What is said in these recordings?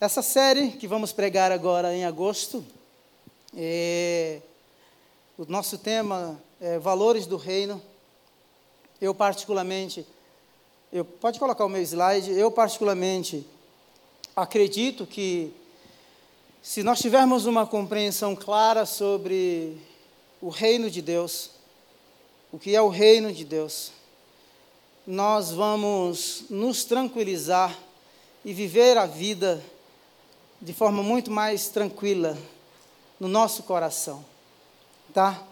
Essa série que vamos pregar agora em agosto, é, o nosso tema é Valores do Reino. Eu, particularmente, eu, pode colocar o meu slide, eu, particularmente, acredito que se nós tivermos uma compreensão clara sobre o reino de Deus, o que é o reino de Deus, nós vamos nos tranquilizar e viver a vida de forma muito mais tranquila no nosso coração, tá?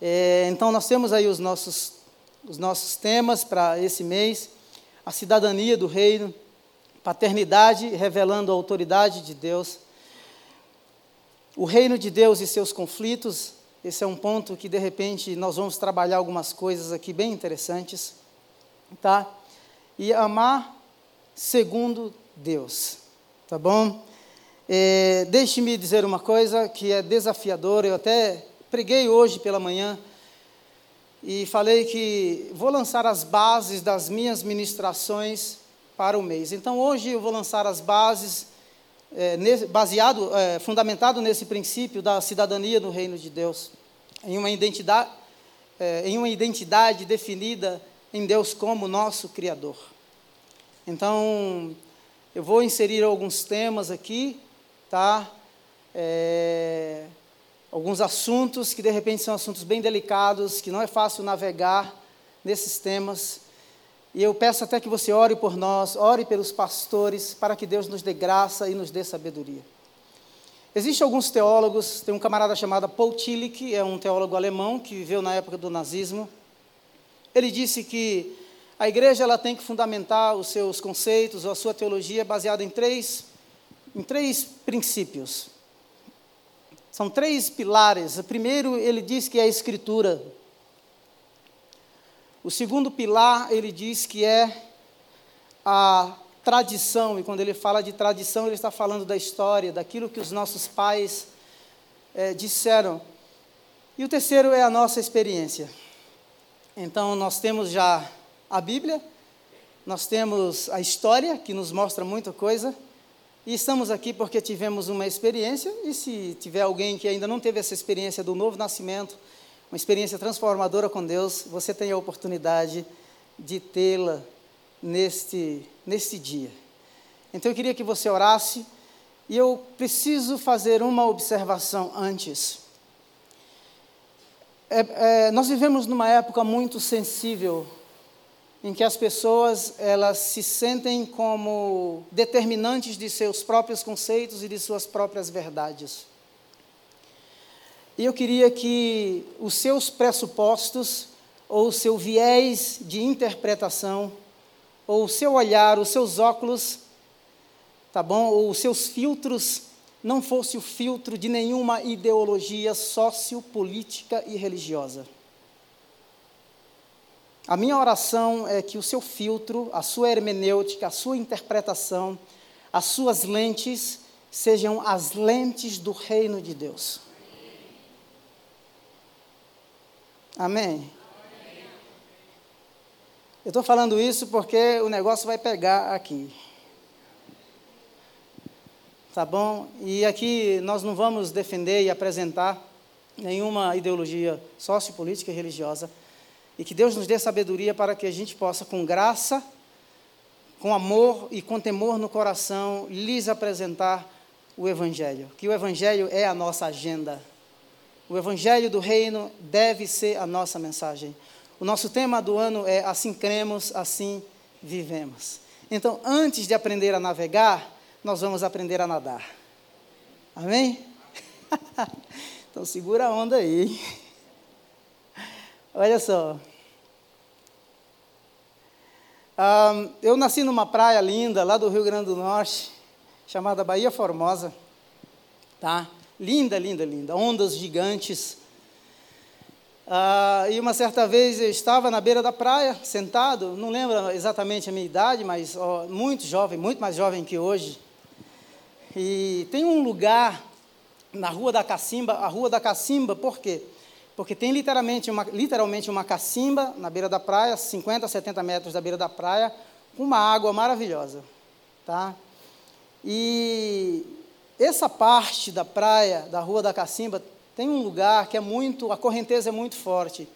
É, então nós temos aí os nossos os nossos temas para esse mês: a cidadania do reino, paternidade revelando a autoridade de Deus, o reino de Deus e seus conflitos. Esse é um ponto que de repente nós vamos trabalhar algumas coisas aqui bem interessantes, tá? E amar segundo Deus, tá bom? É, Deixe-me dizer uma coisa que é desafiadora. Eu até preguei hoje pela manhã e falei que vou lançar as bases das minhas ministrações para o mês. Então hoje eu vou lançar as bases é, baseado, é, fundamentado nesse princípio da cidadania no reino de Deus, em uma identidade, é, em uma identidade definida em Deus como nosso Criador. Então eu vou inserir alguns temas aqui tá? É, alguns assuntos que de repente são assuntos bem delicados, que não é fácil navegar nesses temas. E eu peço até que você ore por nós, ore pelos pastores, para que Deus nos dê graça e nos dê sabedoria. Existem alguns teólogos, tem um camarada chamado Paul Tillich, é um teólogo alemão que viveu na época do nazismo. Ele disse que a igreja ela tem que fundamentar os seus conceitos, a sua teologia baseada em três em três princípios. São três pilares. O primeiro, ele diz que é a Escritura. O segundo pilar, ele diz que é a tradição. E quando ele fala de tradição, ele está falando da história, daquilo que os nossos pais é, disseram. E o terceiro é a nossa experiência. Então, nós temos já a Bíblia, nós temos a história, que nos mostra muita coisa, e estamos aqui porque tivemos uma experiência, e se tiver alguém que ainda não teve essa experiência do novo nascimento, uma experiência transformadora com Deus, você tem a oportunidade de tê-la neste, neste dia. Então eu queria que você orasse, e eu preciso fazer uma observação antes. É, é, nós vivemos numa época muito sensível em que as pessoas elas se sentem como determinantes de seus próprios conceitos e de suas próprias verdades. E eu queria que os seus pressupostos ou o seu viés de interpretação ou o seu olhar, os seus óculos, tá bom? Ou os seus filtros não fosse o filtro de nenhuma ideologia sociopolítica e religiosa. A minha oração é que o seu filtro, a sua hermenêutica, a sua interpretação, as suas lentes sejam as lentes do reino de Deus. Amém? Eu estou falando isso porque o negócio vai pegar aqui. Tá bom? E aqui nós não vamos defender e apresentar nenhuma ideologia sociopolítica e religiosa e que Deus nos dê sabedoria para que a gente possa, com graça, com amor e com temor no coração, lhes apresentar o Evangelho. Que o Evangelho é a nossa agenda. O Evangelho do Reino deve ser a nossa mensagem. O nosso tema do ano é Assim cremos, assim vivemos. Então, antes de aprender a navegar, nós vamos aprender a nadar. Amém? então, segura a onda aí. Olha só. Um, eu nasci numa praia linda lá do Rio Grande do Norte, chamada Bahia Formosa. Tá? Linda, linda, linda. Ondas gigantes. Uh, e uma certa vez eu estava na beira da praia, sentado, não lembro exatamente a minha idade, mas ó, muito jovem, muito mais jovem que hoje. E tem um lugar na Rua da Cacimba, a Rua da Cacimba, por quê? Porque tem literalmente uma, literalmente uma cacimba na beira da praia, 50, 70 metros da beira da praia, com uma água maravilhosa. Tá? E essa parte da praia, da Rua da Cacimba, tem um lugar que é muito, a correnteza é muito forte.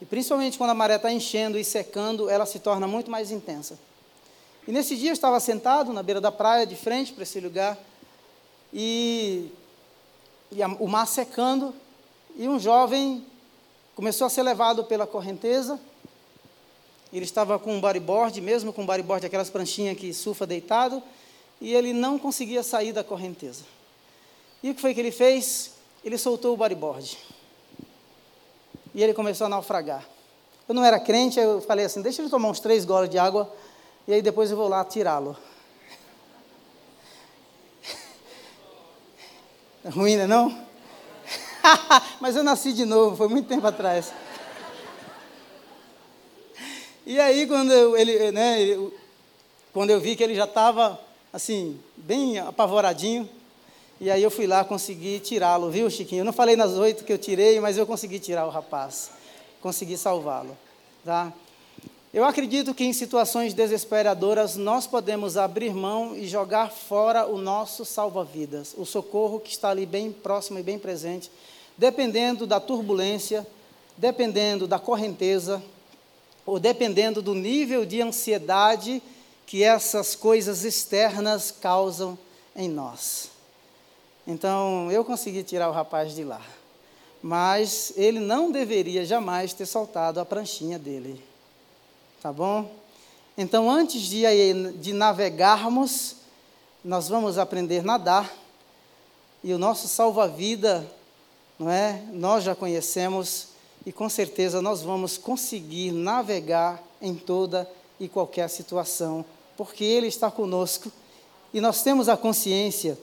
E principalmente quando a maré está enchendo e secando, ela se torna muito mais intensa. E nesse dia eu estava sentado na beira da praia, de frente para esse lugar, e, e a, o mar secando, e um jovem começou a ser levado pela correnteza. Ele estava com um bodyboard, mesmo com um bodyboard, aquelas pranchinhas que surfa deitado, e ele não conseguia sair da correnteza. E o que foi que ele fez? Ele soltou o bodyboard. E ele começou a naufragar. Eu não era crente, eu falei assim: deixa ele tomar uns três goles de água, e aí depois eu vou lá tirá-lo. Ruim, né, não? Mas eu nasci de novo, foi muito tempo atrás. E aí, quando eu, ele, né, quando eu vi que ele já estava, assim, bem apavoradinho, e aí eu fui lá, consegui tirá-lo, viu, Chiquinho? Eu não falei nas oito que eu tirei, mas eu consegui tirar o rapaz. Consegui salvá-lo, tá? Eu acredito que em situações desesperadoras nós podemos abrir mão e jogar fora o nosso salva-vidas, o socorro que está ali bem próximo e bem presente, dependendo da turbulência, dependendo da correnteza, ou dependendo do nível de ansiedade que essas coisas externas causam em nós. Então, eu consegui tirar o rapaz de lá, mas ele não deveria jamais ter soltado a pranchinha dele. Tá bom? Então, antes de, de navegarmos, nós vamos aprender a nadar. E o nosso salva-vida, não é? Nós já conhecemos e com certeza nós vamos conseguir navegar em toda e qualquer situação, porque Ele está conosco e nós temos a consciência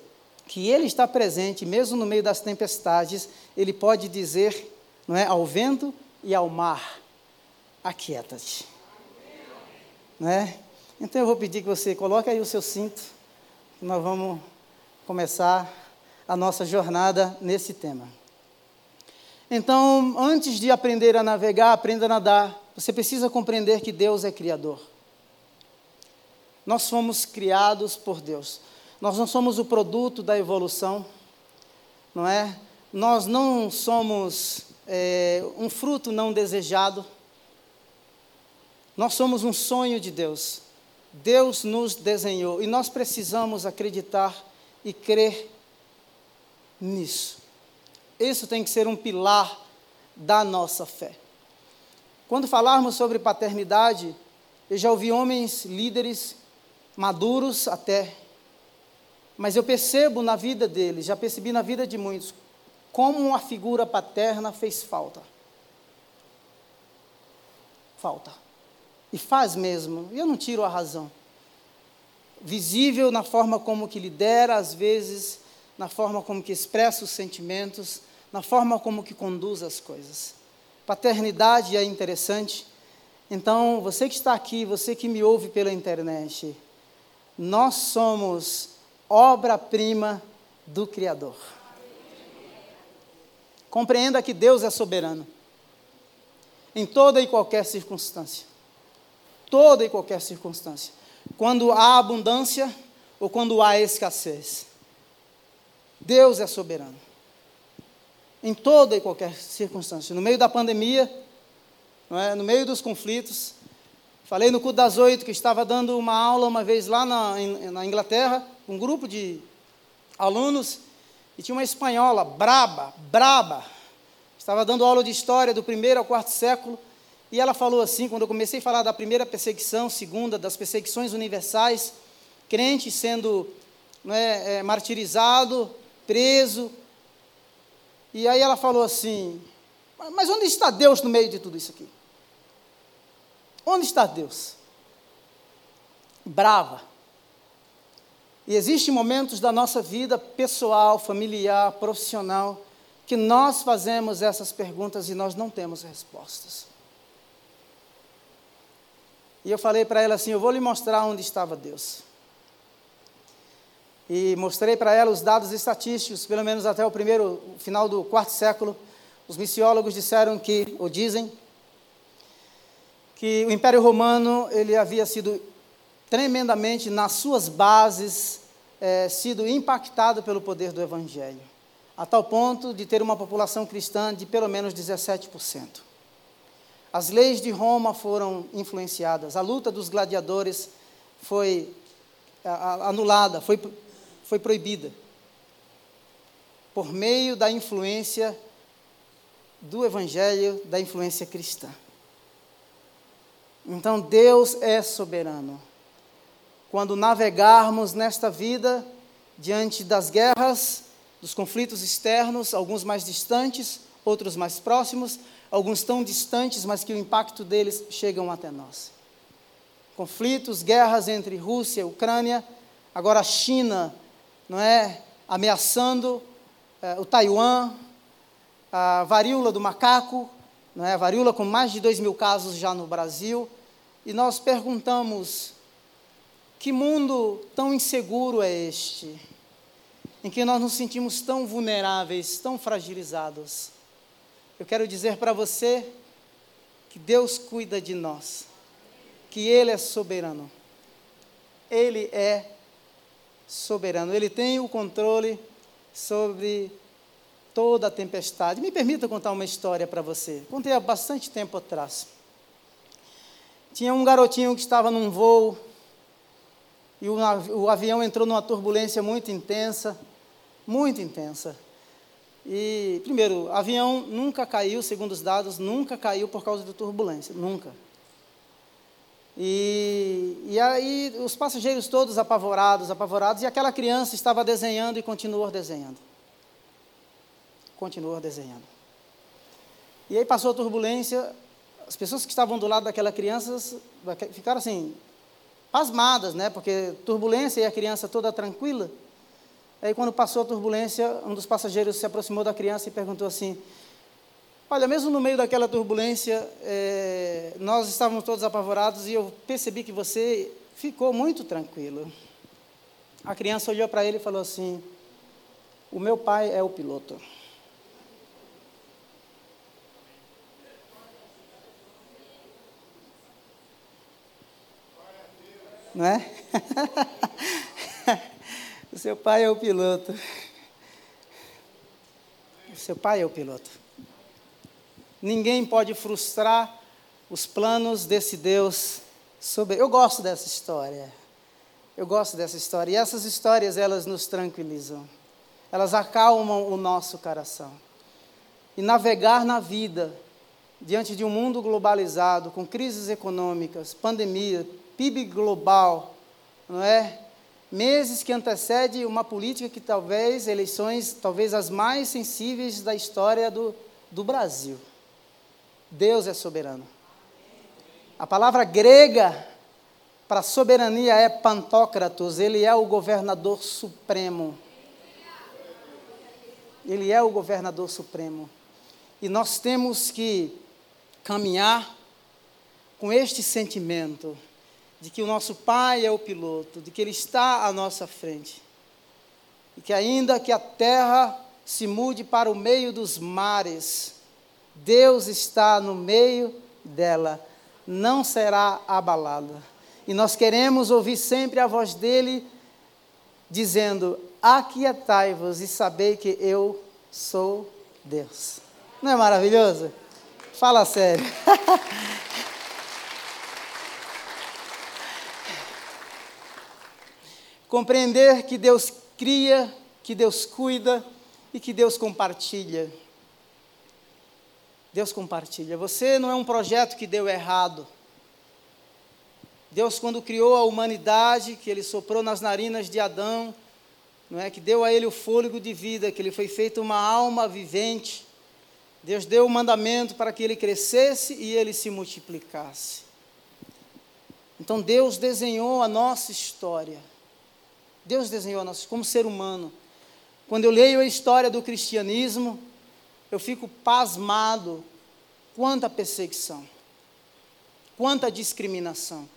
que Ele está presente, mesmo no meio das tempestades, Ele pode dizer não é, ao vento e ao mar: aquieta-te. Né? Então eu vou pedir que você coloque aí o seu cinto, nós vamos começar a nossa jornada nesse tema. Então, antes de aprender a navegar, aprenda a nadar. Você precisa compreender que Deus é Criador. Nós fomos criados por Deus. Nós não somos o produto da evolução, não é? Nós não somos é, um fruto não desejado. Nós somos um sonho de Deus. Deus nos desenhou e nós precisamos acreditar e crer nisso. Isso tem que ser um pilar da nossa fé. Quando falarmos sobre paternidade, eu já ouvi homens, líderes, maduros até, mas eu percebo na vida deles, já percebi na vida de muitos, como uma figura paterna fez falta. Falta. E faz mesmo. Eu não tiro a razão. Visível na forma como que lidera, às vezes, na forma como que expressa os sentimentos, na forma como que conduz as coisas. Paternidade é interessante. Então, você que está aqui, você que me ouve pela internet, nós somos obra-prima do Criador. Compreenda que Deus é soberano em toda e qualquer circunstância toda e qualquer circunstância. Quando há abundância ou quando há escassez. Deus é soberano. Em toda e qualquer circunstância. No meio da pandemia, é? no meio dos conflitos. Falei no culto das oito que estava dando uma aula uma vez lá na, na Inglaterra, um grupo de alunos, e tinha uma espanhola, braba, braba. Estava dando aula de história do primeiro ao quarto século. E ela falou assim, quando eu comecei a falar da primeira perseguição, segunda, das perseguições universais, crente sendo é, é, martirizado, preso. E aí ela falou assim: Mas onde está Deus no meio de tudo isso aqui? Onde está Deus? Brava. E existem momentos da nossa vida pessoal, familiar, profissional, que nós fazemos essas perguntas e nós não temos respostas. E eu falei para ela assim: Eu vou lhe mostrar onde estava Deus. E mostrei para ela os dados estatísticos, pelo menos até o primeiro, final do quarto século. Os missiólogos disseram que, ou dizem, que o Império Romano ele havia sido tremendamente nas suas bases é, sido impactado pelo poder do Evangelho, a tal ponto de ter uma população cristã de pelo menos 17%. As leis de Roma foram influenciadas, a luta dos gladiadores foi anulada, foi, foi proibida, por meio da influência do Evangelho, da influência cristã. Então Deus é soberano. Quando navegarmos nesta vida, diante das guerras, dos conflitos externos, alguns mais distantes, outros mais próximos, alguns tão distantes, mas que o impacto deles chegam até nós. Conflitos, guerras entre Rússia e Ucrânia, agora a China, não é, ameaçando é, o Taiwan, a varíola do macaco, não é? a varíola com mais de 2 mil casos já no Brasil, e nós perguntamos: que mundo tão inseguro é este, em que nós nos sentimos tão vulneráveis, tão fragilizados? Eu quero dizer para você que Deus cuida de nós, que Ele é soberano. Ele é soberano, Ele tem o controle sobre toda a tempestade. Me permita contar uma história para você. Contei há bastante tempo atrás. Tinha um garotinho que estava num voo e o, avião entrou numa turbulência muito intensa, muito intensa. E, primeiro, o avião nunca caiu, segundo os dados, nunca caiu por causa da turbulência, nunca. E, e aí os passageiros todos apavorados, apavorados, e aquela criança estava desenhando e continuou desenhando continuou desenhando. E aí passou a turbulência, as pessoas que estavam do lado daquela criança ficaram assim, pasmadas, né? Porque turbulência e a criança toda tranquila. Aí quando passou a turbulência, um dos passageiros se aproximou da criança e perguntou assim: Olha, mesmo no meio daquela turbulência, é, nós estávamos todos apavorados e eu percebi que você ficou muito tranquilo. A criança olhou para ele e falou assim: O meu pai é o piloto. não é? o seu pai é o piloto. O seu pai é o piloto. Ninguém pode frustrar os planos desse Deus sobre. Eu gosto dessa história. Eu gosto dessa história. E essas histórias, elas nos tranquilizam. Elas acalmam o nosso coração. E navegar na vida, diante de um mundo globalizado, com crises econômicas, pandemia, PIB global, não é? Meses que antecede uma política que talvez, eleições, talvez as mais sensíveis da história do, do Brasil. Deus é soberano. A palavra grega para soberania é Pantocratos, ele é o governador supremo. Ele é o governador supremo. E nós temos que caminhar com este sentimento de que o nosso Pai é o piloto, de que Ele está à nossa frente. E que ainda que a terra se mude para o meio dos mares, Deus está no meio dela, não será abalada. E nós queremos ouvir sempre a voz dele dizendo: Aquietai-vos e sabei que eu sou Deus. Não é maravilhoso? Fala sério. Compreender que Deus cria, que Deus cuida e que Deus compartilha. Deus compartilha. Você não é um projeto que deu errado. Deus, quando criou a humanidade, que Ele soprou nas narinas de Adão, não é que deu a ele o fôlego de vida, que ele foi feito uma alma vivente. Deus deu o mandamento para que ele crescesse e ele se multiplicasse. Então Deus desenhou a nossa história. Deus desenhou nós como ser humano. Quando eu leio a história do cristianismo, eu fico pasmado quanta perseguição, quanta discriminação,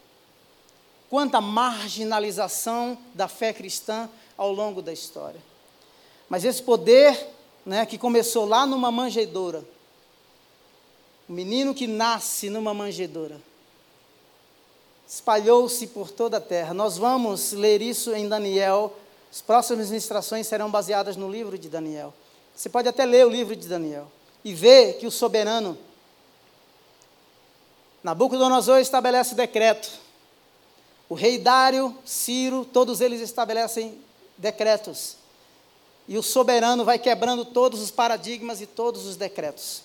quanta marginalização da fé cristã ao longo da história. Mas esse poder, né, que começou lá numa manjedoura, o menino que nasce numa manjedoura, espalhou-se por toda a terra. Nós vamos ler isso em Daniel. As próximas ministrações serão baseadas no livro de Daniel. Você pode até ler o livro de Daniel e ver que o soberano, Nabucodonosor, estabelece decreto. O rei Dário, Ciro, todos eles estabelecem decretos. E o soberano vai quebrando todos os paradigmas e todos os decretos,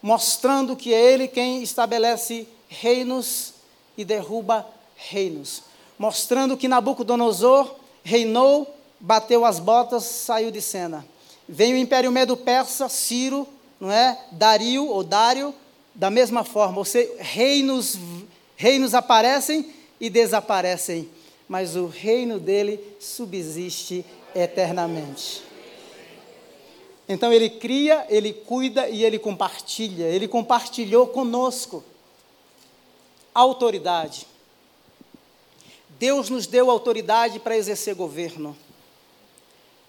mostrando que é ele quem estabelece reinos e derruba reinos, mostrando que Nabucodonosor reinou, bateu as botas, saiu de cena. Vem o Império Medo-Persa, Ciro, não é? Dario ou Dário, da mesma forma, ou seja, reinos, reinos aparecem e desaparecem, mas o reino dele subsiste eternamente. Então ele cria, ele cuida e ele compartilha. Ele compartilhou conosco autoridade. Deus nos deu autoridade para exercer governo.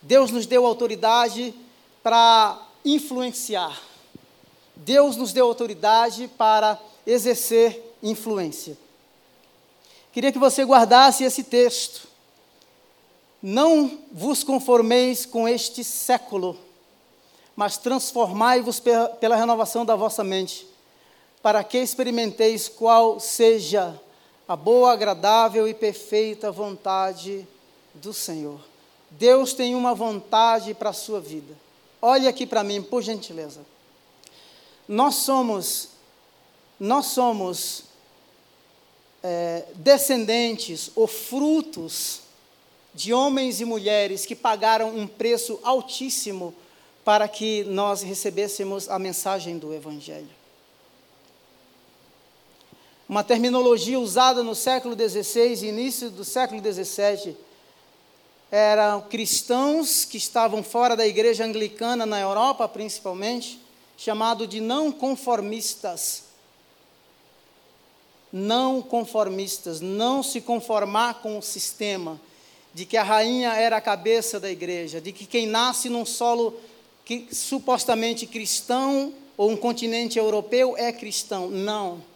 Deus nos deu autoridade para influenciar. Deus nos deu autoridade para exercer influência. Queria que você guardasse esse texto. Não vos conformeis com este século, mas transformai-vos pela renovação da vossa mente, para que experimenteis qual seja a boa, agradável e perfeita vontade do Senhor. Deus tem uma vontade para a sua vida. Olhe aqui para mim, por gentileza. Nós somos, nós somos é, descendentes ou frutos de homens e mulheres que pagaram um preço altíssimo para que nós recebêssemos a mensagem do Evangelho. Uma terminologia usada no século XVI e início do século XVII eram cristãos que estavam fora da igreja anglicana na Europa, principalmente, chamado de não conformistas. Não conformistas, não se conformar com o sistema, de que a rainha era a cabeça da igreja, de que quem nasce num solo que, supostamente cristão ou um continente europeu é cristão. Não.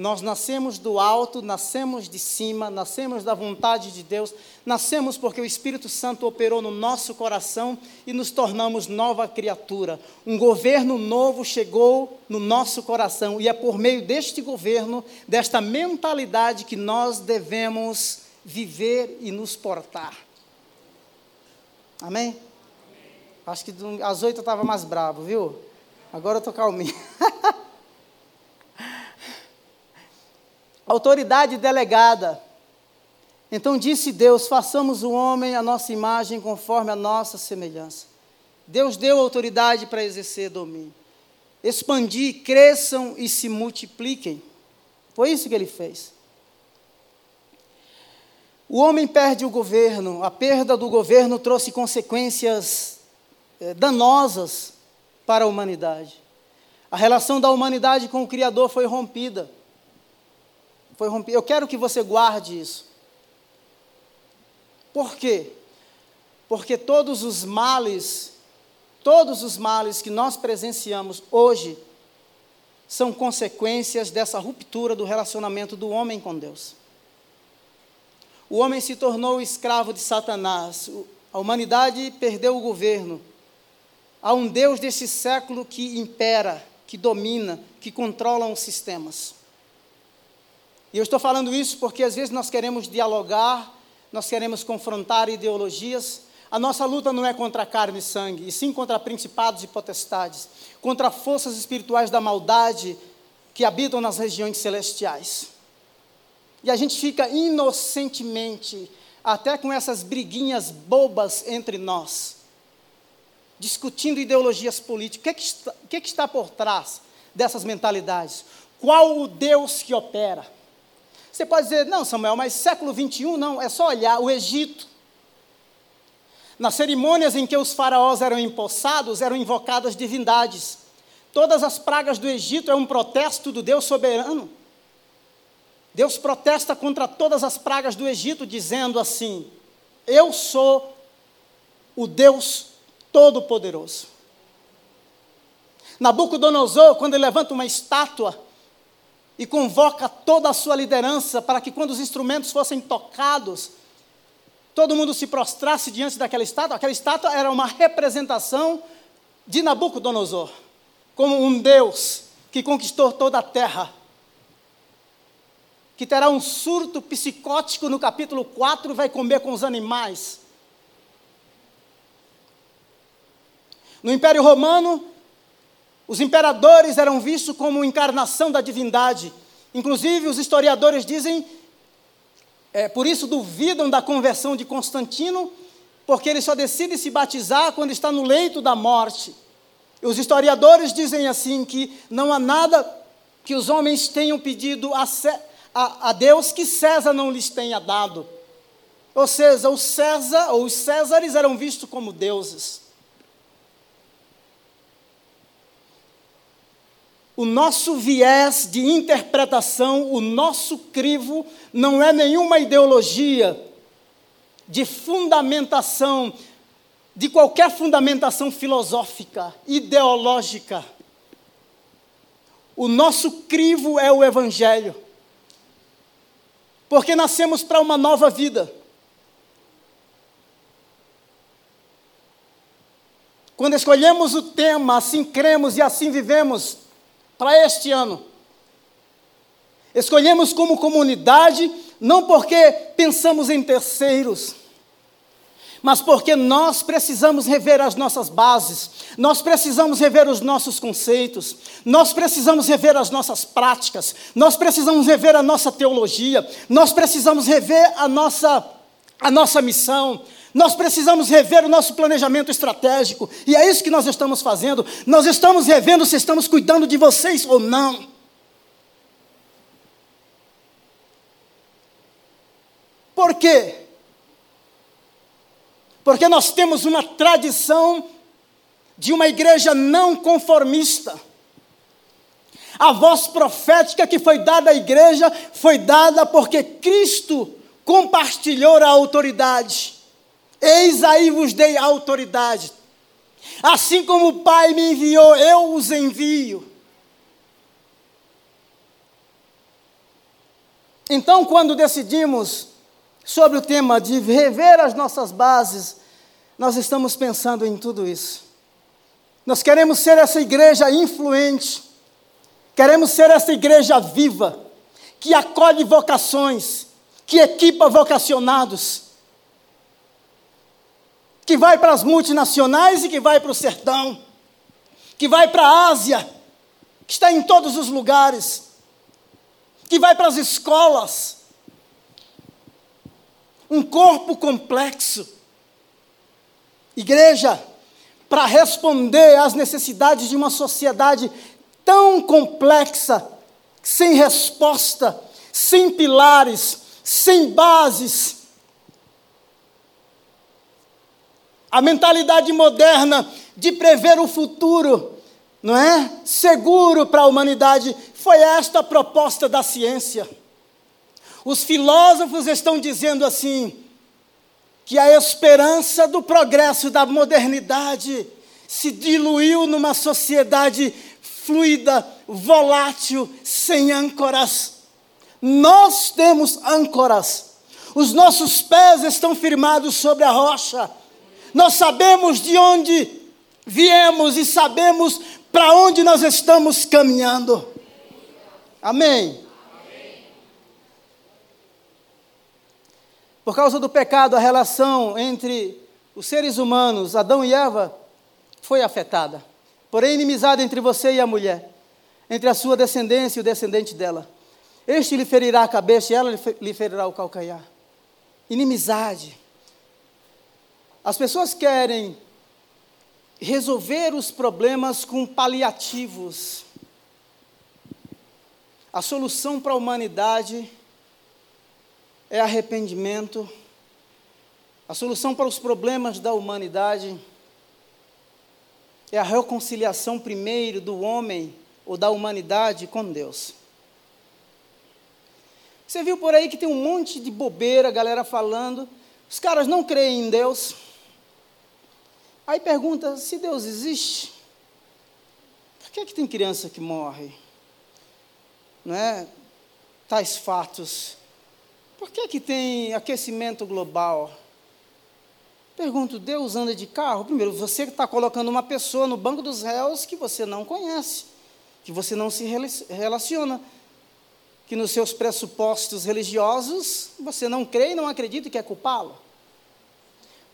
Nós nascemos do alto, nascemos de cima, nascemos da vontade de Deus, nascemos porque o Espírito Santo operou no nosso coração e nos tornamos nova criatura. Um governo novo chegou no nosso coração e é por meio deste governo, desta mentalidade, que nós devemos viver e nos portar. Amém? Acho que às oito eu estava mais bravo, viu? Agora eu estou calminho. autoridade delegada. Então disse Deus: façamos o homem a nossa imagem conforme a nossa semelhança. Deus deu autoridade para exercer domínio. Expandir, cresçam e se multipliquem. Foi isso que ele fez. O homem perde o governo, a perda do governo trouxe consequências eh, danosas para a humanidade. A relação da humanidade com o Criador foi rompida foi rompido. Eu quero que você guarde isso. Por quê? Porque todos os males, todos os males que nós presenciamos hoje, são consequências dessa ruptura do relacionamento do homem com Deus. O homem se tornou escravo de Satanás, a humanidade perdeu o governo. Há um Deus desse século que impera, que domina, que controla os sistemas. E eu estou falando isso porque às vezes nós queremos dialogar, nós queremos confrontar ideologias. A nossa luta não é contra carne e sangue, e sim contra principados e potestades, contra forças espirituais da maldade que habitam nas regiões celestiais. E a gente fica inocentemente, até com essas briguinhas bobas entre nós, discutindo ideologias políticas. O que, é que, está, o que, é que está por trás dessas mentalidades? Qual o Deus que opera? Você pode dizer, não, Samuel, mas século 21 não, é só olhar o Egito. Nas cerimônias em que os faraós eram empossados, eram invocadas divindades. Todas as pragas do Egito é um protesto do Deus soberano. Deus protesta contra todas as pragas do Egito, dizendo assim: Eu sou o Deus Todo-Poderoso. Nabucodonosor, quando ele levanta uma estátua e convoca toda a sua liderança para que, quando os instrumentos fossem tocados, todo mundo se prostrasse diante daquela estátua. Aquela estátua era uma representação de Nabucodonosor, como um Deus que conquistou toda a terra. Que terá um surto psicótico no capítulo 4 e vai comer com os animais. No Império Romano, os imperadores eram vistos como encarnação da divindade. Inclusive, os historiadores dizem, é, por isso duvidam da conversão de Constantino, porque ele só decide se batizar quando está no leito da morte. E os historiadores dizem assim que não há nada que os homens tenham pedido a, a, a Deus que César não lhes tenha dado. Ou seja, o César ou os Césares eram vistos como deuses. O nosso viés de interpretação, o nosso crivo, não é nenhuma ideologia de fundamentação, de qualquer fundamentação filosófica, ideológica. O nosso crivo é o Evangelho. Porque nascemos para uma nova vida. Quando escolhemos o tema, assim cremos e assim vivemos, para este ano. Escolhemos como comunidade não porque pensamos em terceiros, mas porque nós precisamos rever as nossas bases, nós precisamos rever os nossos conceitos, nós precisamos rever as nossas práticas, nós precisamos rever a nossa teologia, nós precisamos rever a nossa, a nossa missão, nós precisamos rever o nosso planejamento estratégico, e é isso que nós estamos fazendo. Nós estamos revendo se estamos cuidando de vocês ou não. Por quê? Porque nós temos uma tradição de uma igreja não conformista. A voz profética que foi dada à igreja foi dada porque Cristo compartilhou a autoridade. Eis aí vos dei autoridade. Assim como o Pai me enviou, eu os envio. Então, quando decidimos sobre o tema de rever as nossas bases, nós estamos pensando em tudo isso. Nós queremos ser essa igreja influente, queremos ser essa igreja viva, que acolhe vocações, que equipa vocacionados que vai para as multinacionais e que vai para o sertão, que vai para a Ásia, que está em todos os lugares, que vai para as escolas. Um corpo complexo. Igreja, para responder às necessidades de uma sociedade tão complexa, sem resposta, sem pilares, sem bases, A mentalidade moderna de prever o futuro, não é? Seguro para a humanidade, foi esta a proposta da ciência. Os filósofos estão dizendo assim, que a esperança do progresso da modernidade se diluiu numa sociedade fluida, volátil, sem âncoras. Nós temos âncoras. Os nossos pés estão firmados sobre a rocha. Nós sabemos de onde viemos e sabemos para onde nós estamos caminhando. Amém. Por causa do pecado, a relação entre os seres humanos, Adão e Eva, foi afetada. Porém, inimizade entre você e a mulher, entre a sua descendência e o descendente dela. Este lhe ferirá a cabeça e ela lhe ferirá o calcanhar. Inimizade. As pessoas querem resolver os problemas com paliativos. A solução para a humanidade é arrependimento. A solução para os problemas da humanidade é a reconciliação primeiro do homem ou da humanidade com Deus. Você viu por aí que tem um monte de bobeira, galera falando. Os caras não creem em Deus. Aí pergunta: se Deus existe, por que, é que tem criança que morre? não é, tais fatos. Por que, que tem aquecimento global? Pergunto, Deus anda de carro? Primeiro, você está colocando uma pessoa no banco dos réus que você não conhece, que você não se relaciona, que nos seus pressupostos religiosos você não crê e não acredita que é culpá-lo.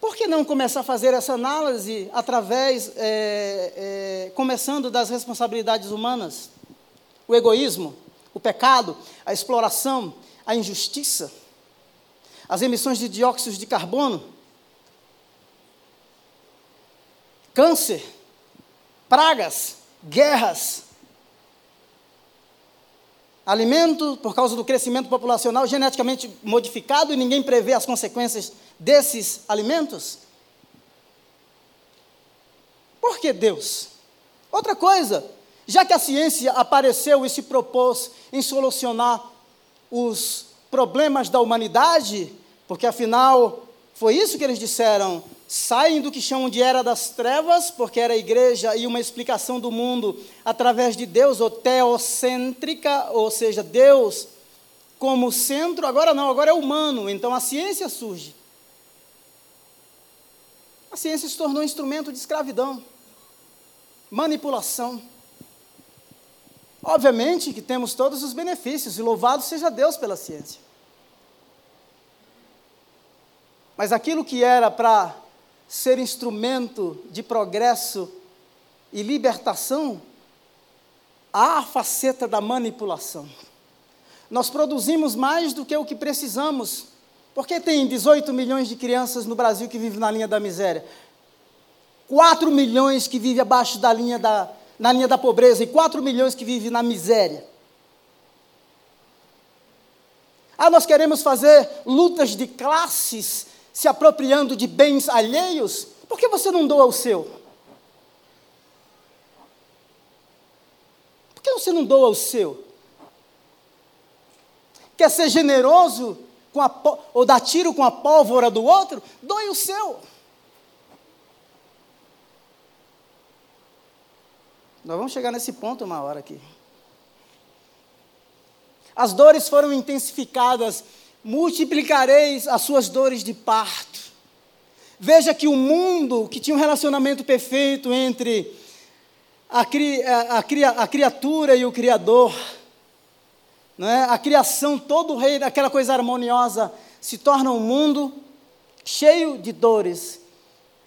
Por que não começar a fazer essa análise através, é, é, começando das responsabilidades humanas? O egoísmo, o pecado, a exploração, a injustiça, as emissões de dióxido de carbono, câncer, pragas, guerras, alimento por causa do crescimento populacional geneticamente modificado e ninguém prevê as consequências desses alimentos? Por que Deus? Outra coisa, já que a ciência apareceu e se propôs em solucionar os problemas da humanidade, porque afinal foi isso que eles disseram, saem do que chamam de era das trevas, porque era a igreja e uma explicação do mundo através de Deus, ou teocêntrica, ou seja, Deus como centro, agora não, agora é humano, então a ciência surge. A ciência se tornou um instrumento de escravidão, manipulação. Obviamente que temos todos os benefícios, e louvado seja Deus pela ciência. Mas aquilo que era para ser instrumento de progresso e libertação, há a faceta da manipulação. Nós produzimos mais do que o que precisamos por que tem 18 milhões de crianças no Brasil que vivem na linha da miséria? 4 milhões que vivem abaixo da linha da, na linha da pobreza e 4 milhões que vivem na miséria. Ah, nós queremos fazer lutas de classes se apropriando de bens alheios? Por que você não doa o seu? Por que você não doa o seu? Quer ser generoso com a, ou dá tiro com a pólvora do outro, doe o seu. Nós vamos chegar nesse ponto uma hora aqui. As dores foram intensificadas, multiplicareis as suas dores de parto. Veja que o mundo, que tinha um relacionamento perfeito entre a, cri, a, a, a criatura e o Criador, é? a criação, todo o reino, aquela coisa harmoniosa, se torna um mundo cheio de dores.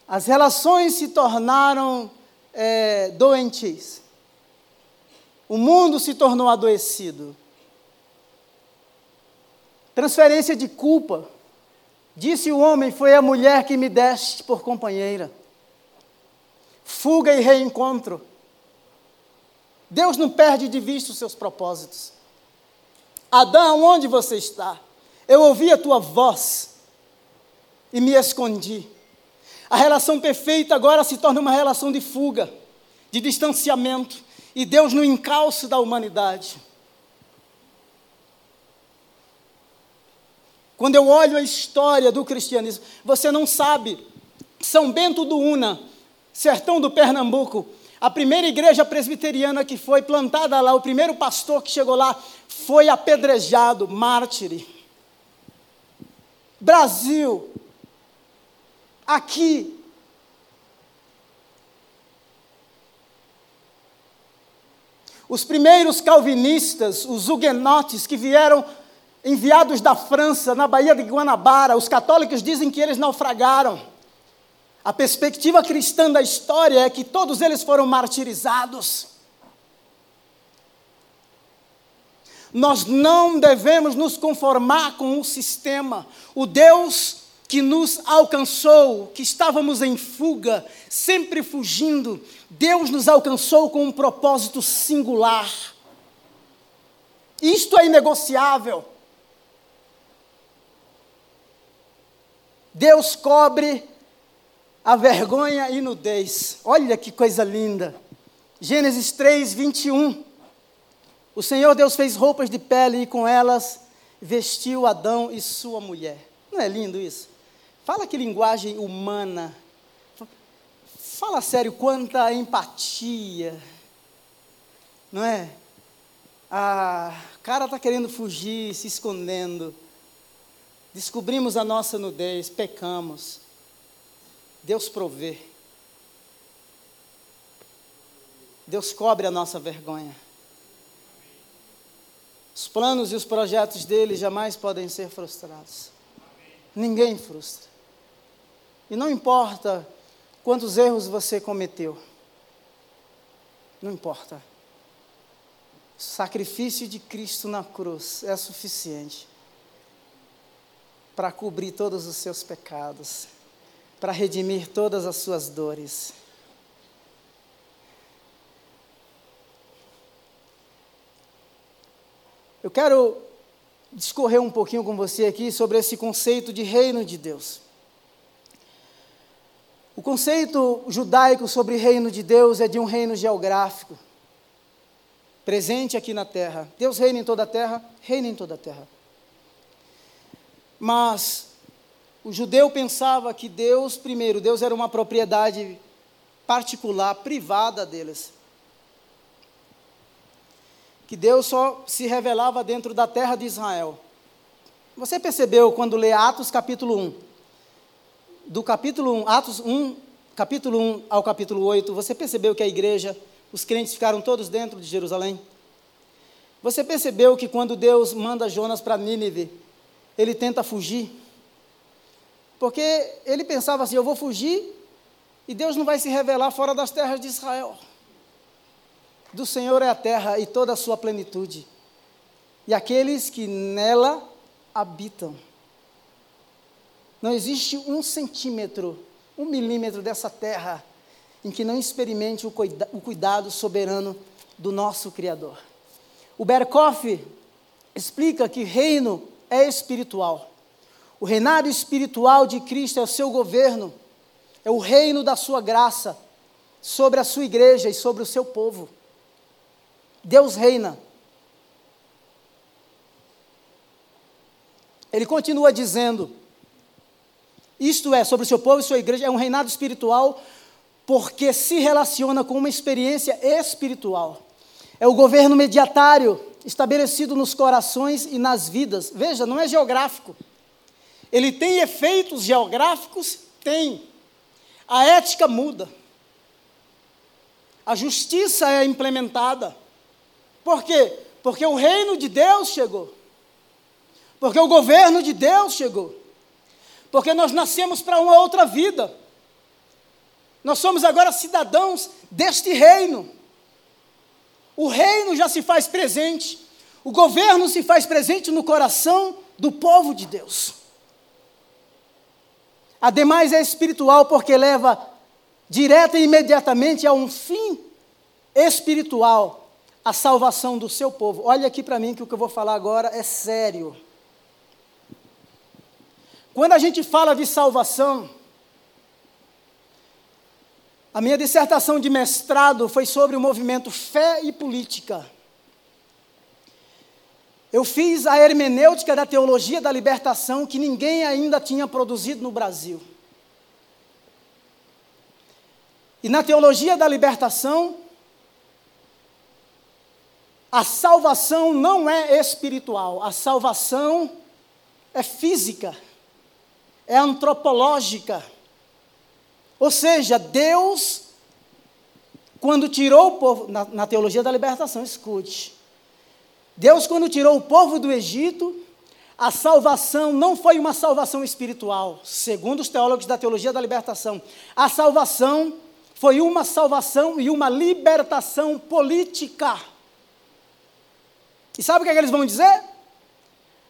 As relações se tornaram é, doentes. O mundo se tornou adoecido. Transferência de culpa. Disse o homem: Foi a mulher que me deste por companheira. Fuga e reencontro. Deus não perde de vista os seus propósitos. Adão, onde você está? Eu ouvi a tua voz e me escondi. A relação perfeita agora se torna uma relação de fuga, de distanciamento, e Deus no encalço da humanidade. Quando eu olho a história do cristianismo, você não sabe, São Bento do Una, sertão do Pernambuco, a primeira igreja presbiteriana que foi plantada lá, o primeiro pastor que chegou lá, foi apedrejado, mártire. Brasil, aqui, Os primeiros calvinistas, os huguenotes que vieram enviados da França, na Baía de Guanabara, os católicos dizem que eles naufragaram. A perspectiva cristã da história é que todos eles foram martirizados. Nós não devemos nos conformar com o sistema. O Deus que nos alcançou, que estávamos em fuga, sempre fugindo, Deus nos alcançou com um propósito singular. Isto é inegociável. Deus cobre a vergonha e nudez. Olha que coisa linda. Gênesis 3, 21. O Senhor Deus fez roupas de pele e com elas vestiu Adão e sua mulher. Não é lindo isso? Fala que linguagem humana. Fala sério, quanta empatia. Não é? Ah, o cara está querendo fugir, se escondendo. Descobrimos a nossa nudez, pecamos. Deus provê. Deus cobre a nossa vergonha. Os planos e os projetos dele jamais podem ser frustrados. Ninguém frustra. E não importa quantos erros você cometeu. Não importa. O sacrifício de Cristo na cruz é suficiente para cobrir todos os seus pecados, para redimir todas as suas dores. Eu quero discorrer um pouquinho com você aqui sobre esse conceito de reino de Deus. O conceito judaico sobre reino de Deus é de um reino geográfico, presente aqui na terra. Deus reina em toda a terra, reina em toda a terra. Mas o judeu pensava que Deus, primeiro, Deus era uma propriedade particular, privada deles. Que Deus só se revelava dentro da terra de Israel. Você percebeu quando lê Atos capítulo 1? do capítulo 1, Atos 1, capítulo 1 ao capítulo 8, você percebeu que a igreja, os crentes ficaram todos dentro de Jerusalém? Você percebeu que quando Deus manda Jonas para Nínive, ele tenta fugir? Porque ele pensava assim: eu vou fugir e Deus não vai se revelar fora das terras de Israel. Do Senhor é a terra e toda a sua plenitude, e aqueles que nela habitam. Não existe um centímetro, um milímetro dessa terra em que não experimente o, cuida o cuidado soberano do nosso Criador. O Berkoff explica que reino é espiritual. O reinado espiritual de Cristo é o seu governo, é o reino da sua graça sobre a sua igreja e sobre o seu povo. Deus reina. Ele continua dizendo: isto é, sobre o seu povo e sua igreja, é um reinado espiritual porque se relaciona com uma experiência espiritual. É o governo mediatário estabelecido nos corações e nas vidas. Veja, não é geográfico. Ele tem efeitos geográficos? Tem. A ética muda. A justiça é implementada. Por quê? Porque o reino de Deus chegou. Porque o governo de Deus chegou porque nós nascemos para uma outra vida. Nós somos agora cidadãos deste reino. O reino já se faz presente, o governo se faz presente no coração do povo de Deus. Ademais, é espiritual porque leva direta e imediatamente a um fim espiritual a salvação do seu povo. Olha aqui para mim que o que eu vou falar agora é sério. Quando a gente fala de salvação, a minha dissertação de mestrado foi sobre o movimento fé e política. Eu fiz a hermenêutica da teologia da libertação que ninguém ainda tinha produzido no Brasil. E na teologia da libertação, a salvação não é espiritual, a salvação é física é antropológica. Ou seja, Deus, quando tirou o povo, na, na teologia da libertação, escute. Deus, quando tirou o povo do Egito, a salvação não foi uma salvação espiritual, segundo os teólogos da teologia da libertação. A salvação foi uma salvação e uma libertação política. E sabe o que, é que eles vão dizer?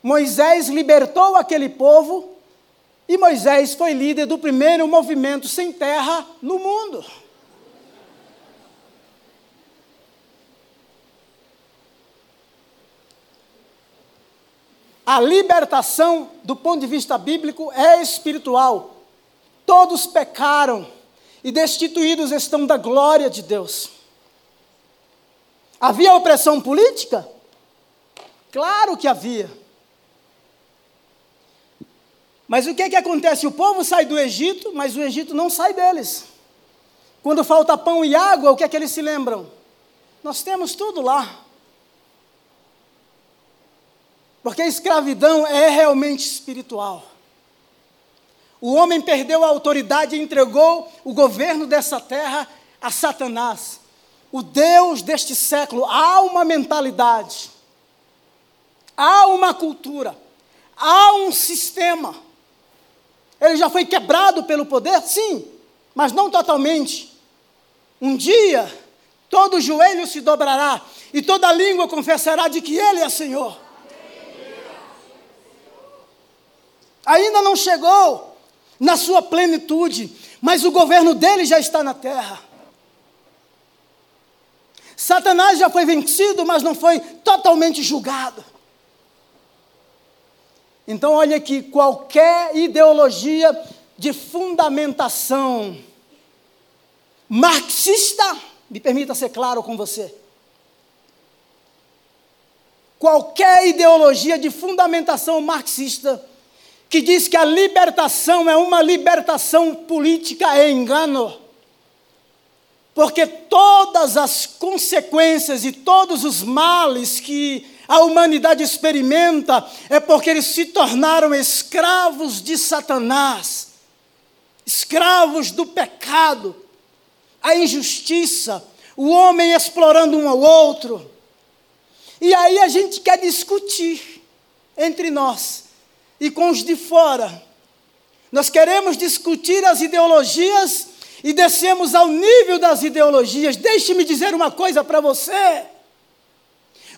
Moisés libertou aquele povo e Moisés foi líder do primeiro movimento sem terra no mundo. A libertação, do ponto de vista bíblico, é espiritual. Todos pecaram e destituídos estão da glória de Deus. Havia opressão política? Claro que havia. Mas o que, é que acontece? O povo sai do Egito, mas o Egito não sai deles. Quando falta pão e água, o que é que eles se lembram? Nós temos tudo lá. Porque a escravidão é realmente espiritual. O homem perdeu a autoridade e entregou o governo dessa terra a Satanás, o Deus deste século. Há uma mentalidade, há uma cultura, há um sistema. Ele já foi quebrado pelo poder? Sim, mas não totalmente. Um dia, todo joelho se dobrará e toda língua confessará de que Ele é Senhor. Ainda não chegou, na sua plenitude, mas o governo dele já está na terra. Satanás já foi vencido, mas não foi totalmente julgado. Então, olha aqui: qualquer ideologia de fundamentação marxista, me permita ser claro com você. Qualquer ideologia de fundamentação marxista que diz que a libertação é uma libertação política é engano. Porque todas as consequências e todos os males que a humanidade experimenta é porque eles se tornaram escravos de Satanás, escravos do pecado, a injustiça, o homem explorando um ao outro. E aí a gente quer discutir entre nós e com os de fora. Nós queremos discutir as ideologias e descemos ao nível das ideologias. Deixe-me dizer uma coisa para você.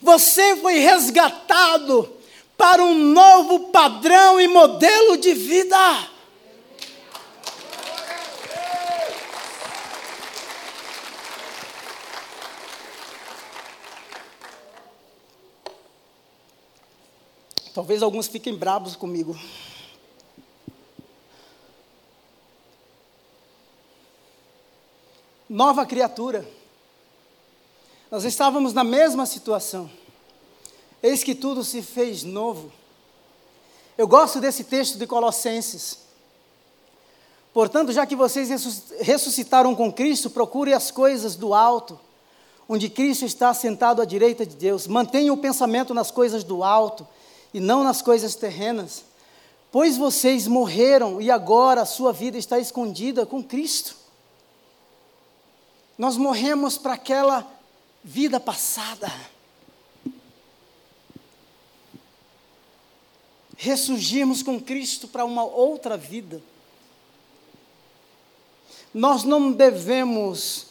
Você foi resgatado para um novo padrão e modelo de vida. Talvez alguns fiquem bravos comigo. Nova criatura. Nós estávamos na mesma situação. Eis que tudo se fez novo. Eu gosto desse texto de Colossenses. Portanto, já que vocês ressuscitaram com Cristo, procure as coisas do alto, onde Cristo está sentado à direita de Deus. Mantenha o pensamento nas coisas do alto e não nas coisas terrenas, pois vocês morreram e agora a sua vida está escondida com Cristo. Nós morremos para aquela vida passada. Ressurgimos com Cristo para uma outra vida. Nós não devemos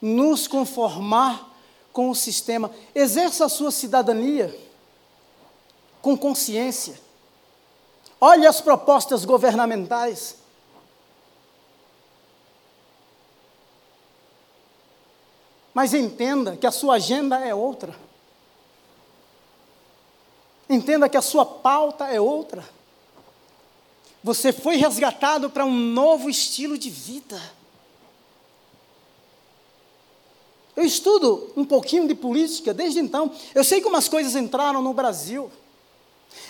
nos conformar com o sistema. Exerça a sua cidadania com consciência. Olhe as propostas governamentais. Mas entenda que a sua agenda é outra. Entenda que a sua pauta é outra. Você foi resgatado para um novo estilo de vida. Eu estudo um pouquinho de política desde então. Eu sei como as coisas entraram no Brasil.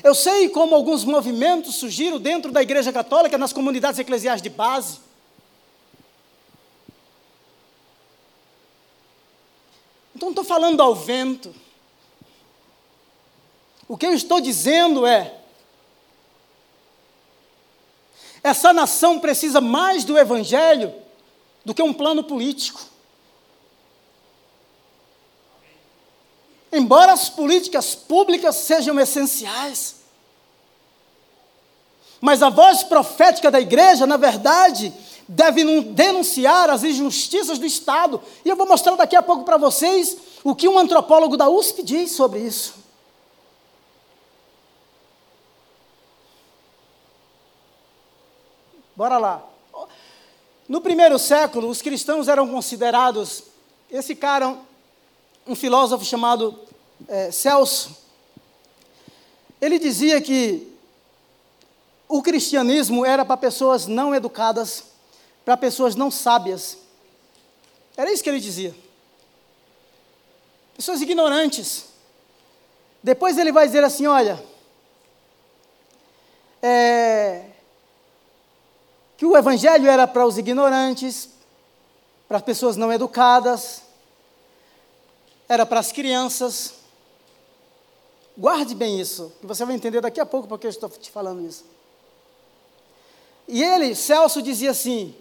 Eu sei como alguns movimentos surgiram dentro da Igreja Católica, nas comunidades eclesiais de base. Então, não estou falando ao vento. O que eu estou dizendo é: essa nação precisa mais do Evangelho do que um plano político. Embora as políticas públicas sejam essenciais, mas a voz profética da igreja, na verdade, deve denunciar as injustiças do Estado. E eu vou mostrar daqui a pouco para vocês o que um antropólogo da USP diz sobre isso. Bora lá. No primeiro século, os cristãos eram considerados. Esse cara um filósofo chamado é, Celso, ele dizia que o cristianismo era para pessoas não educadas, para pessoas não sábias. Era isso que ele dizia. Pessoas ignorantes. Depois ele vai dizer assim: olha, é, que o evangelho era para os ignorantes, para as pessoas não educadas, era para as crianças, Guarde bem isso, que você vai entender daqui a pouco porque eu estou te falando isso. E ele, Celso, dizia assim: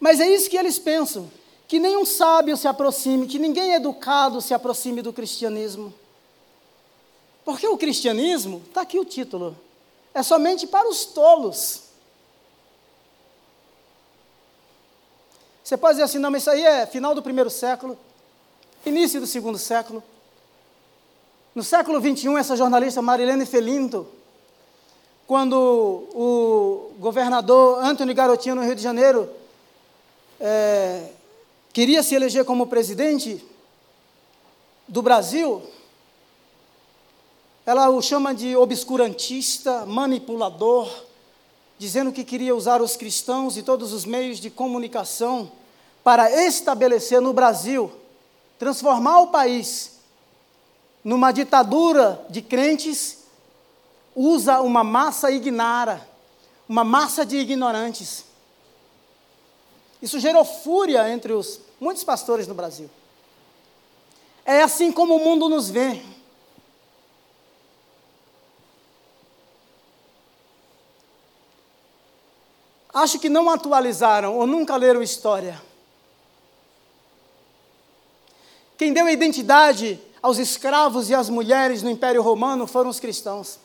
Mas é isso que eles pensam, que nenhum sábio se aproxime, que ninguém educado se aproxime do cristianismo. Porque o cristianismo, está aqui o título, é somente para os tolos. Você pode dizer assim, não, mas isso aí é final do primeiro século, início do segundo século. No século XXI, essa jornalista Marilene Felinto, quando o governador Antônio Garotinho, no Rio de Janeiro, é, queria se eleger como presidente do Brasil, ela o chama de obscurantista, manipulador, dizendo que queria usar os cristãos e todos os meios de comunicação para estabelecer no Brasil, transformar o país numa ditadura de crentes, usa uma massa ignara, uma massa de ignorantes. Isso gerou fúria entre os muitos pastores no Brasil. É assim como o mundo nos vê. Acho que não atualizaram ou nunca leram história. Quem deu identidade aos escravos e às mulheres no Império Romano foram os cristãos.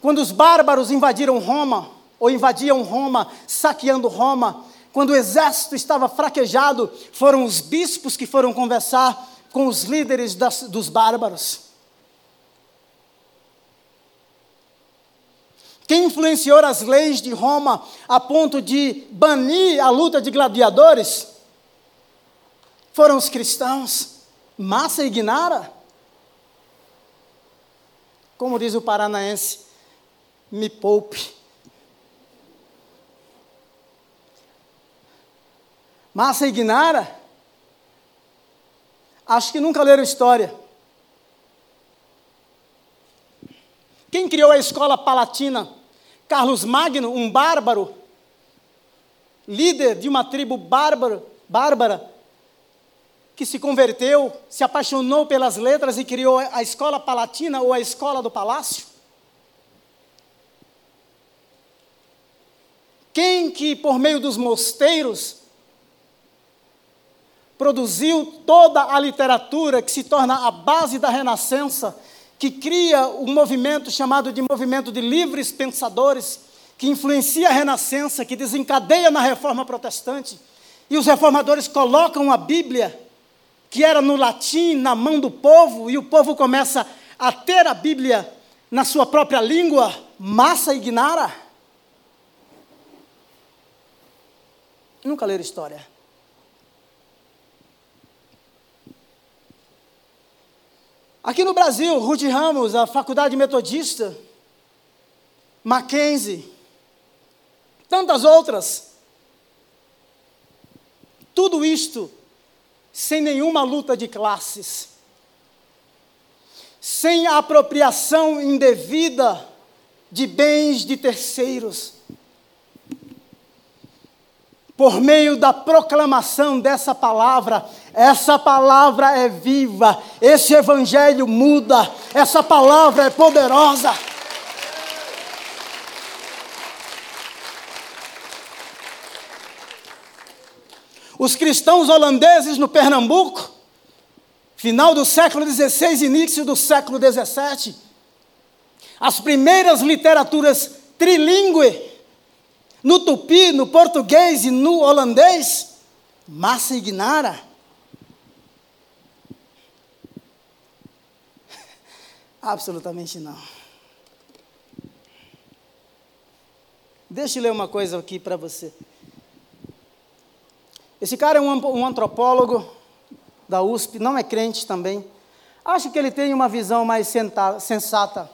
Quando os bárbaros invadiram Roma, ou invadiam Roma, saqueando Roma, quando o exército estava fraquejado, foram os bispos que foram conversar com os líderes das, dos bárbaros. Quem influenciou as leis de Roma a ponto de banir a luta de gladiadores foram os cristãos. Massa ignara. Como diz o paranaense, me poupe. Massa ignara. Acho que nunca leram história. Quem criou a escola palatina? Carlos Magno, um bárbaro, líder de uma tribo bárbara, bárbara, que se converteu, se apaixonou pelas letras e criou a escola palatina ou a escola do palácio? Quem que, por meio dos mosteiros, produziu toda a literatura que se torna a base da Renascença que cria um movimento chamado de movimento de livres pensadores, que influencia a renascença, que desencadeia na reforma protestante. E os reformadores colocam a Bíblia, que era no latim, na mão do povo, e o povo começa a ter a Bíblia na sua própria língua, massa ignara. Nunca leram história. Aqui no Brasil, Ruth Ramos, a Faculdade Metodista, Mackenzie, tantas outras. Tudo isto sem nenhuma luta de classes, sem apropriação indevida de bens de terceiros por meio da proclamação dessa palavra, essa palavra é viva, esse evangelho muda, essa palavra é poderosa. Os cristãos holandeses no Pernambuco, final do século XVI, início do século XVII, as primeiras literaturas trilingües no tupi, no português e no holandês? Massa ignara. Absolutamente não. Deixa eu ler uma coisa aqui para você. Esse cara é um, antropólogo da USP, não é crente também. Acho que ele tem uma visão mais sensata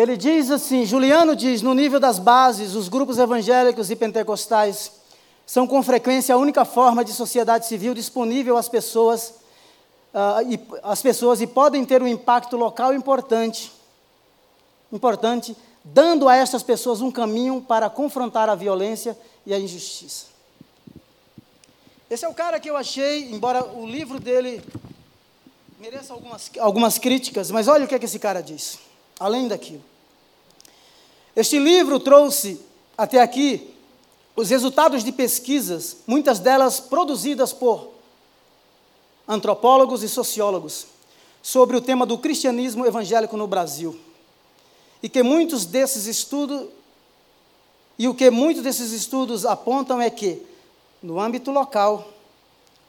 ele diz assim: Juliano diz, no nível das bases, os grupos evangélicos e pentecostais são com frequência a única forma de sociedade civil disponível às pessoas, uh, e, às pessoas e podem ter um impacto local importante, importante, dando a estas pessoas um caminho para confrontar a violência e a injustiça. Esse é o cara que eu achei, embora o livro dele mereça algumas, algumas críticas, mas olha o que, é que esse cara diz, além daquilo. Este livro trouxe até aqui os resultados de pesquisas, muitas delas produzidas por antropólogos e sociólogos, sobre o tema do cristianismo evangélico no Brasil. E que muitos desses estudos e o que muitos desses estudos apontam é que no âmbito local,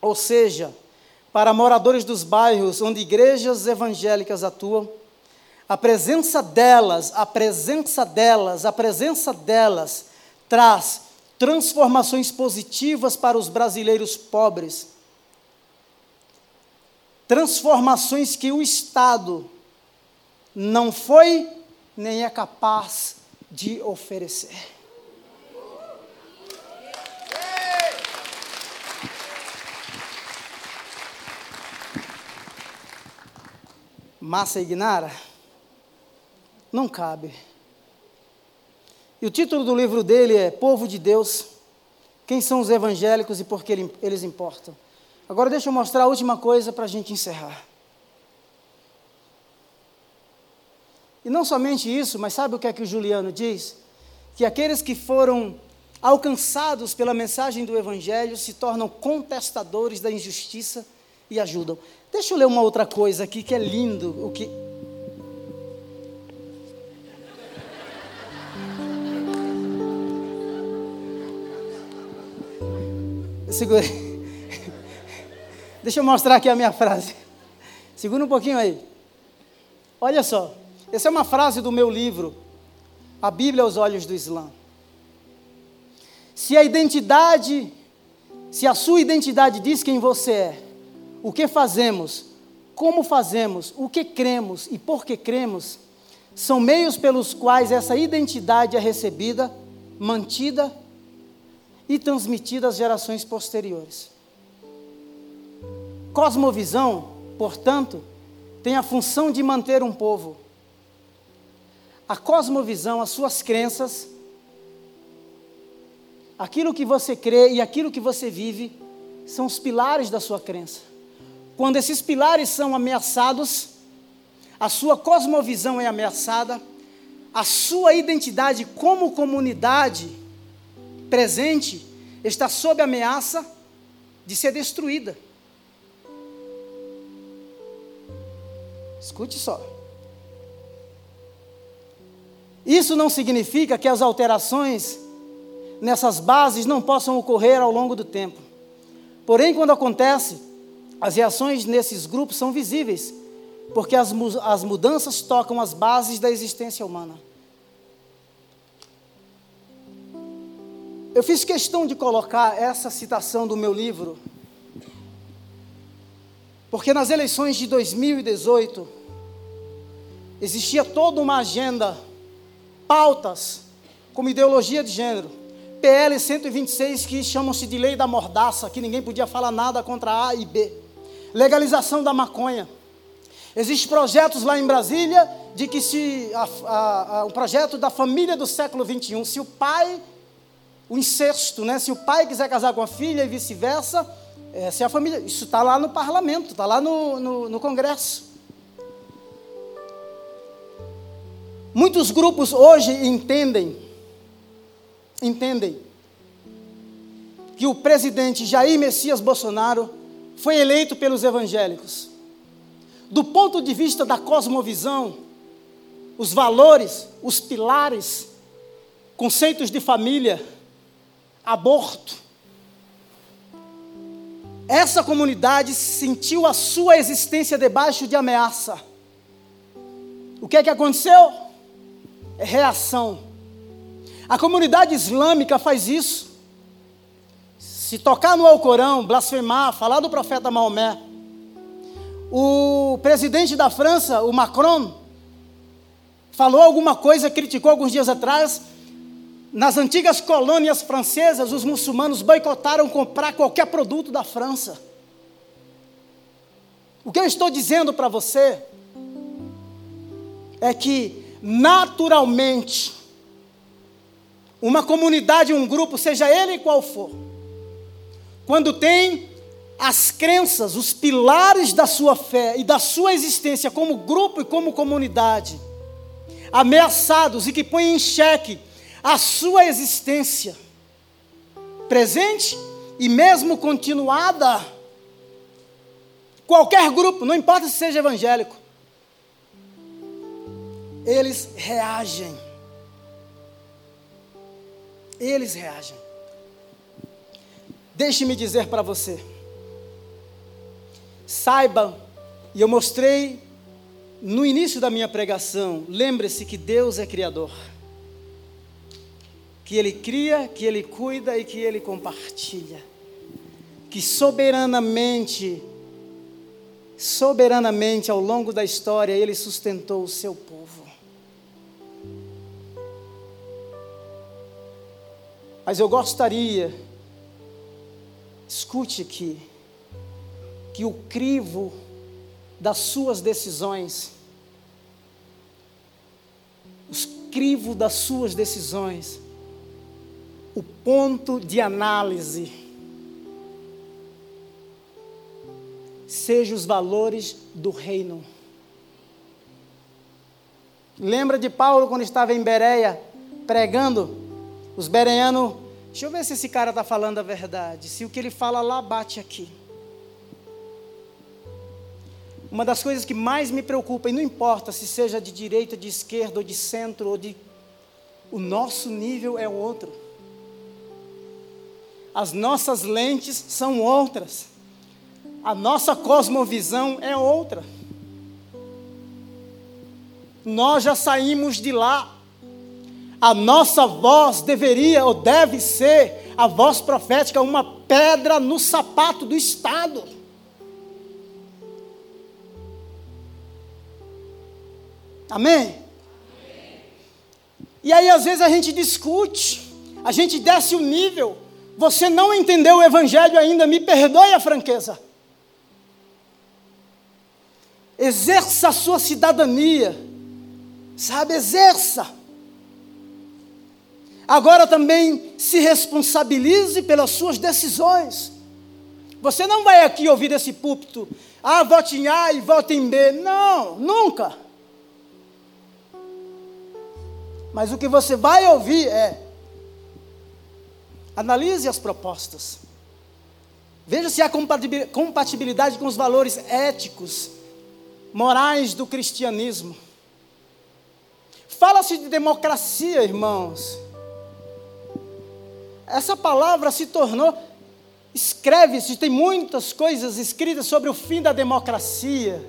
ou seja, para moradores dos bairros onde igrejas evangélicas atuam, a presença delas, a presença delas, a presença delas traz transformações positivas para os brasileiros pobres. Transformações que o Estado não foi nem é capaz de oferecer. Massa Ignara? Não cabe. E o título do livro dele é Povo de Deus: Quem são os evangélicos e por que eles importam? Agora deixa eu mostrar a última coisa para a gente encerrar. E não somente isso, mas sabe o que é que o Juliano diz? Que aqueles que foram alcançados pela mensagem do Evangelho se tornam contestadores da injustiça e ajudam. Deixa eu ler uma outra coisa aqui que é lindo. O que Segura. Deixa eu mostrar aqui a minha frase. Segura um pouquinho aí. Olha só. Essa é uma frase do meu livro, A Bíblia aos Olhos do Islã. Se a identidade, se a sua identidade diz quem você é, o que fazemos, como fazemos, o que cremos e por que cremos, são meios pelos quais essa identidade é recebida, mantida e transmitida às gerações posteriores. Cosmovisão, portanto, tem a função de manter um povo. A cosmovisão, as suas crenças, aquilo que você crê e aquilo que você vive, são os pilares da sua crença. Quando esses pilares são ameaçados, a sua cosmovisão é ameaçada, a sua identidade como comunidade presente está sob ameaça de ser destruída. Escute só. Isso não significa que as alterações nessas bases não possam ocorrer ao longo do tempo. Porém, quando acontece, as reações nesses grupos são visíveis, porque as, as mudanças tocam as bases da existência humana. Eu fiz questão de colocar essa citação do meu livro, porque nas eleições de 2018 existia toda uma agenda, pautas, como ideologia de gênero. PL 126 que chamam-se de lei da mordaça, que ninguém podia falar nada contra A e B legalização da maconha. Existem projetos lá em Brasília de que se o projeto da família do século 21, se o pai, o incesto, né, se o pai quiser casar com a filha e vice-versa, é, se a família, isso está lá no parlamento, está lá no, no, no Congresso. Muitos grupos hoje entendem, entendem que o presidente Jair Messias Bolsonaro foi eleito pelos evangélicos. Do ponto de vista da cosmovisão, os valores, os pilares, conceitos de família, aborto, essa comunidade sentiu a sua existência debaixo de ameaça. O que é que aconteceu? É reação. A comunidade islâmica faz isso se tocar no Alcorão, blasfemar, falar do profeta Maomé, o presidente da França, o Macron, falou alguma coisa, criticou alguns dias atrás. Nas antigas colônias francesas, os muçulmanos boicotaram comprar qualquer produto da França. O que eu estou dizendo para você é que, naturalmente, uma comunidade, um grupo, seja ele qual for, quando tem as crenças, os pilares da sua fé e da sua existência como grupo e como comunidade, ameaçados e que põem em xeque a sua existência presente e mesmo continuada. Qualquer grupo, não importa se seja evangélico, eles reagem. Eles reagem. Deixe-me dizer para você. Saiba, e eu mostrei no início da minha pregação, lembre-se que Deus é Criador. Que Ele cria, que Ele cuida e que Ele compartilha. Que soberanamente, soberanamente ao longo da história, Ele sustentou o seu povo. Mas eu gostaria, escute aqui, que o crivo das suas decisões, o crivo das suas decisões, o ponto de análise, seja os valores do reino. Lembra de Paulo quando estava em Bereia pregando? Os bereanos, deixa eu ver se esse cara está falando a verdade, se o que ele fala lá bate aqui. Uma das coisas que mais me preocupa, e não importa se seja de direita, de esquerda, ou de centro, ou de. O nosso nível é outro. As nossas lentes são outras. A nossa cosmovisão é outra. Nós já saímos de lá. A nossa voz deveria ou deve ser a voz profética, uma pedra no sapato do Estado. Amém? E aí, às vezes, a gente discute, a gente desce o nível. Você não entendeu o Evangelho ainda, me perdoe a franqueza. Exerça a sua cidadania, sabe? Exerça. Agora também se responsabilize pelas suas decisões. Você não vai aqui ouvir desse púlpito, ah, vote em A e vote em B. Não, nunca. Mas o que você vai ouvir é: analise as propostas. Veja se há compatibilidade com os valores éticos, morais do cristianismo. Fala-se de democracia, irmãos. Essa palavra se tornou, escreve-se, tem muitas coisas escritas sobre o fim da democracia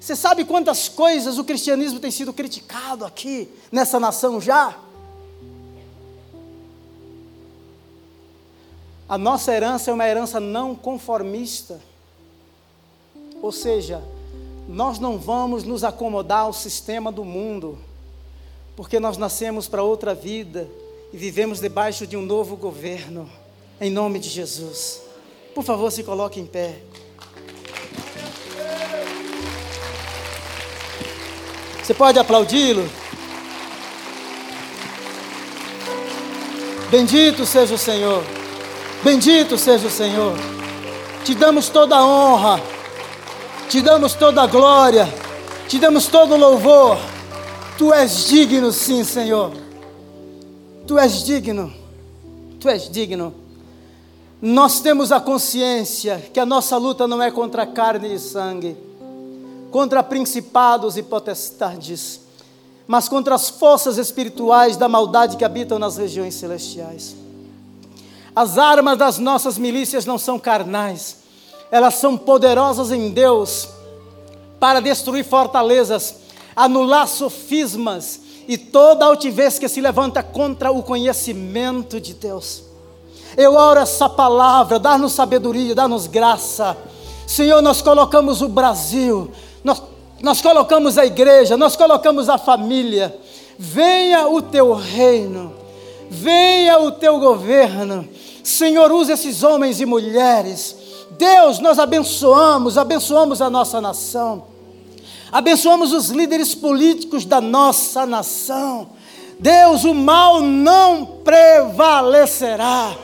você sabe quantas coisas o cristianismo tem sido criticado aqui, nessa nação já? A nossa herança é uma herança não conformista. Ou seja, nós não vamos nos acomodar ao sistema do mundo, porque nós nascemos para outra vida e vivemos debaixo de um novo governo, em nome de Jesus. Por favor, se coloque em pé. Você pode aplaudi-lo? Bendito seja o Senhor. Bendito seja o Senhor. Te damos toda a honra. Te damos toda a glória. Te damos todo o louvor. Tu és digno, sim, Senhor. Tu és digno. Tu és digno. Nós temos a consciência que a nossa luta não é contra carne e sangue contra principados e potestades, mas contra as forças espirituais da maldade que habitam nas regiões celestiais. As armas das nossas milícias não são carnais, elas são poderosas em Deus para destruir fortalezas, anular sofismas e toda altivez que se levanta contra o conhecimento de Deus. Eu oro essa palavra, dá-nos sabedoria, dá-nos graça. Senhor, nós colocamos o Brasil, nós, nós colocamos a igreja, nós colocamos a família. Venha o teu reino, venha o teu governo. Senhor, use esses homens e mulheres. Deus, nós abençoamos, abençoamos a nossa nação. Abençoamos os líderes políticos da nossa nação. Deus, o mal não prevalecerá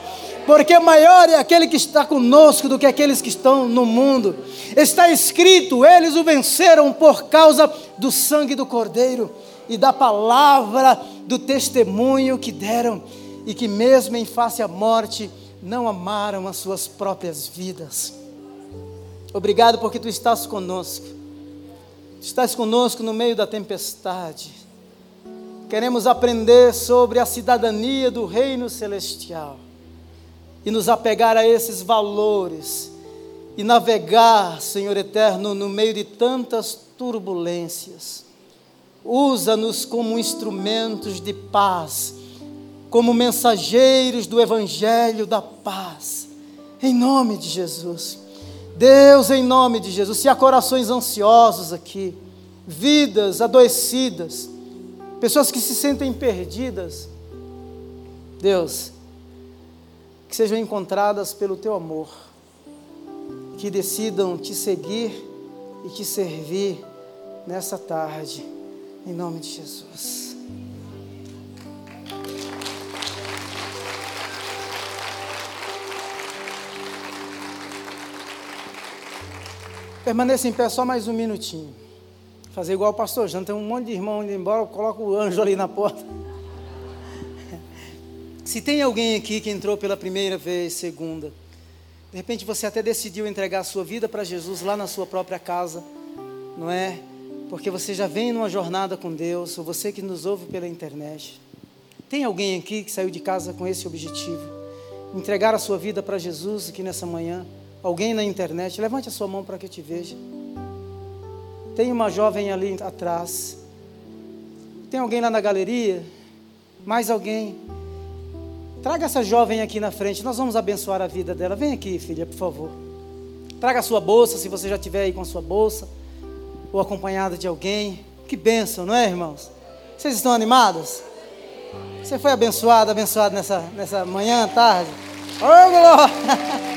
porque maior é aquele que está conosco do que aqueles que estão no mundo. Está escrito: eles o venceram por causa do sangue do Cordeiro e da palavra do testemunho que deram, e que, mesmo em face à morte, não amaram as suas próprias vidas. Obrigado porque tu estás conosco, estás conosco no meio da tempestade. Queremos aprender sobre a cidadania do reino celestial e nos apegar a esses valores e navegar, Senhor eterno, no meio de tantas turbulências. Usa-nos como instrumentos de paz, como mensageiros do Evangelho da paz, em nome de Jesus. Deus, em nome de Jesus, se há corações ansiosos aqui, vidas adoecidas, pessoas que se sentem perdidas, Deus, que sejam encontradas pelo teu amor, que decidam te seguir e te servir nessa tarde, em nome de Jesus. Permaneça em pé só mais um minutinho. Fazer igual o pastor Jano, tem um monte de irmão indo embora, coloca o anjo ali na porta. Se tem alguém aqui que entrou pela primeira vez, segunda, de repente você até decidiu entregar a sua vida para Jesus lá na sua própria casa, não é? Porque você já vem numa jornada com Deus, ou você que nos ouve pela internet. Tem alguém aqui que saiu de casa com esse objetivo? Entregar a sua vida para Jesus aqui nessa manhã? Alguém na internet? Levante a sua mão para que eu te veja. Tem uma jovem ali atrás. Tem alguém lá na galeria? Mais alguém? Traga essa jovem aqui na frente, nós vamos abençoar a vida dela. Vem aqui, filha, por favor. Traga a sua bolsa, se você já estiver aí com a sua bolsa, ou acompanhada de alguém. Que bênção, não é, irmãos? Vocês estão animados? Você foi abençoado, abençoado nessa, nessa manhã, tarde? Ô, glória!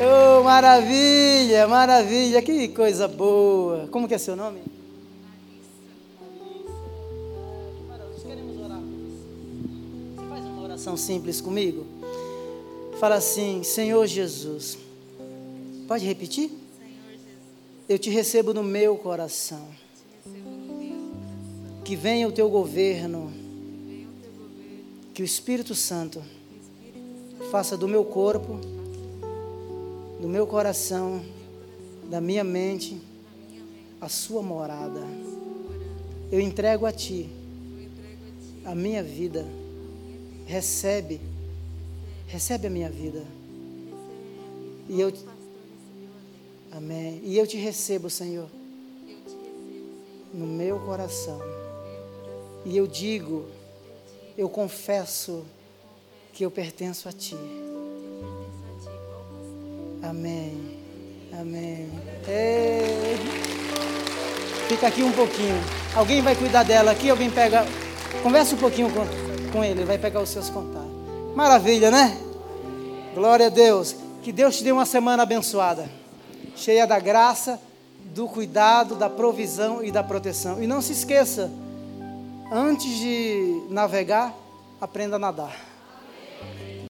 Oh, maravilha, maravilha, que coisa boa. Como que é seu nome? Oração simples comigo? Fala assim: Senhor Jesus. Pode repetir? Eu te recebo no meu coração. Que venha o teu governo. Que o Espírito Santo faça do meu corpo, do meu coração, da minha mente, a sua morada. Eu entrego a ti a minha vida recebe, recebe a minha vida. E eu, amém. E eu te recebo, Senhor, no meu coração. E eu digo, eu confesso que eu pertenço a Ti. Amém. Amém. Fica aqui um pouquinho. Alguém vai cuidar dela aqui? Alguém pega. Conversa um pouquinho com com ele, vai pegar os seus contatos. Maravilha, né? Glória a Deus. Que Deus te dê uma semana abençoada, cheia da graça, do cuidado, da provisão e da proteção. E não se esqueça, antes de navegar, aprenda a nadar.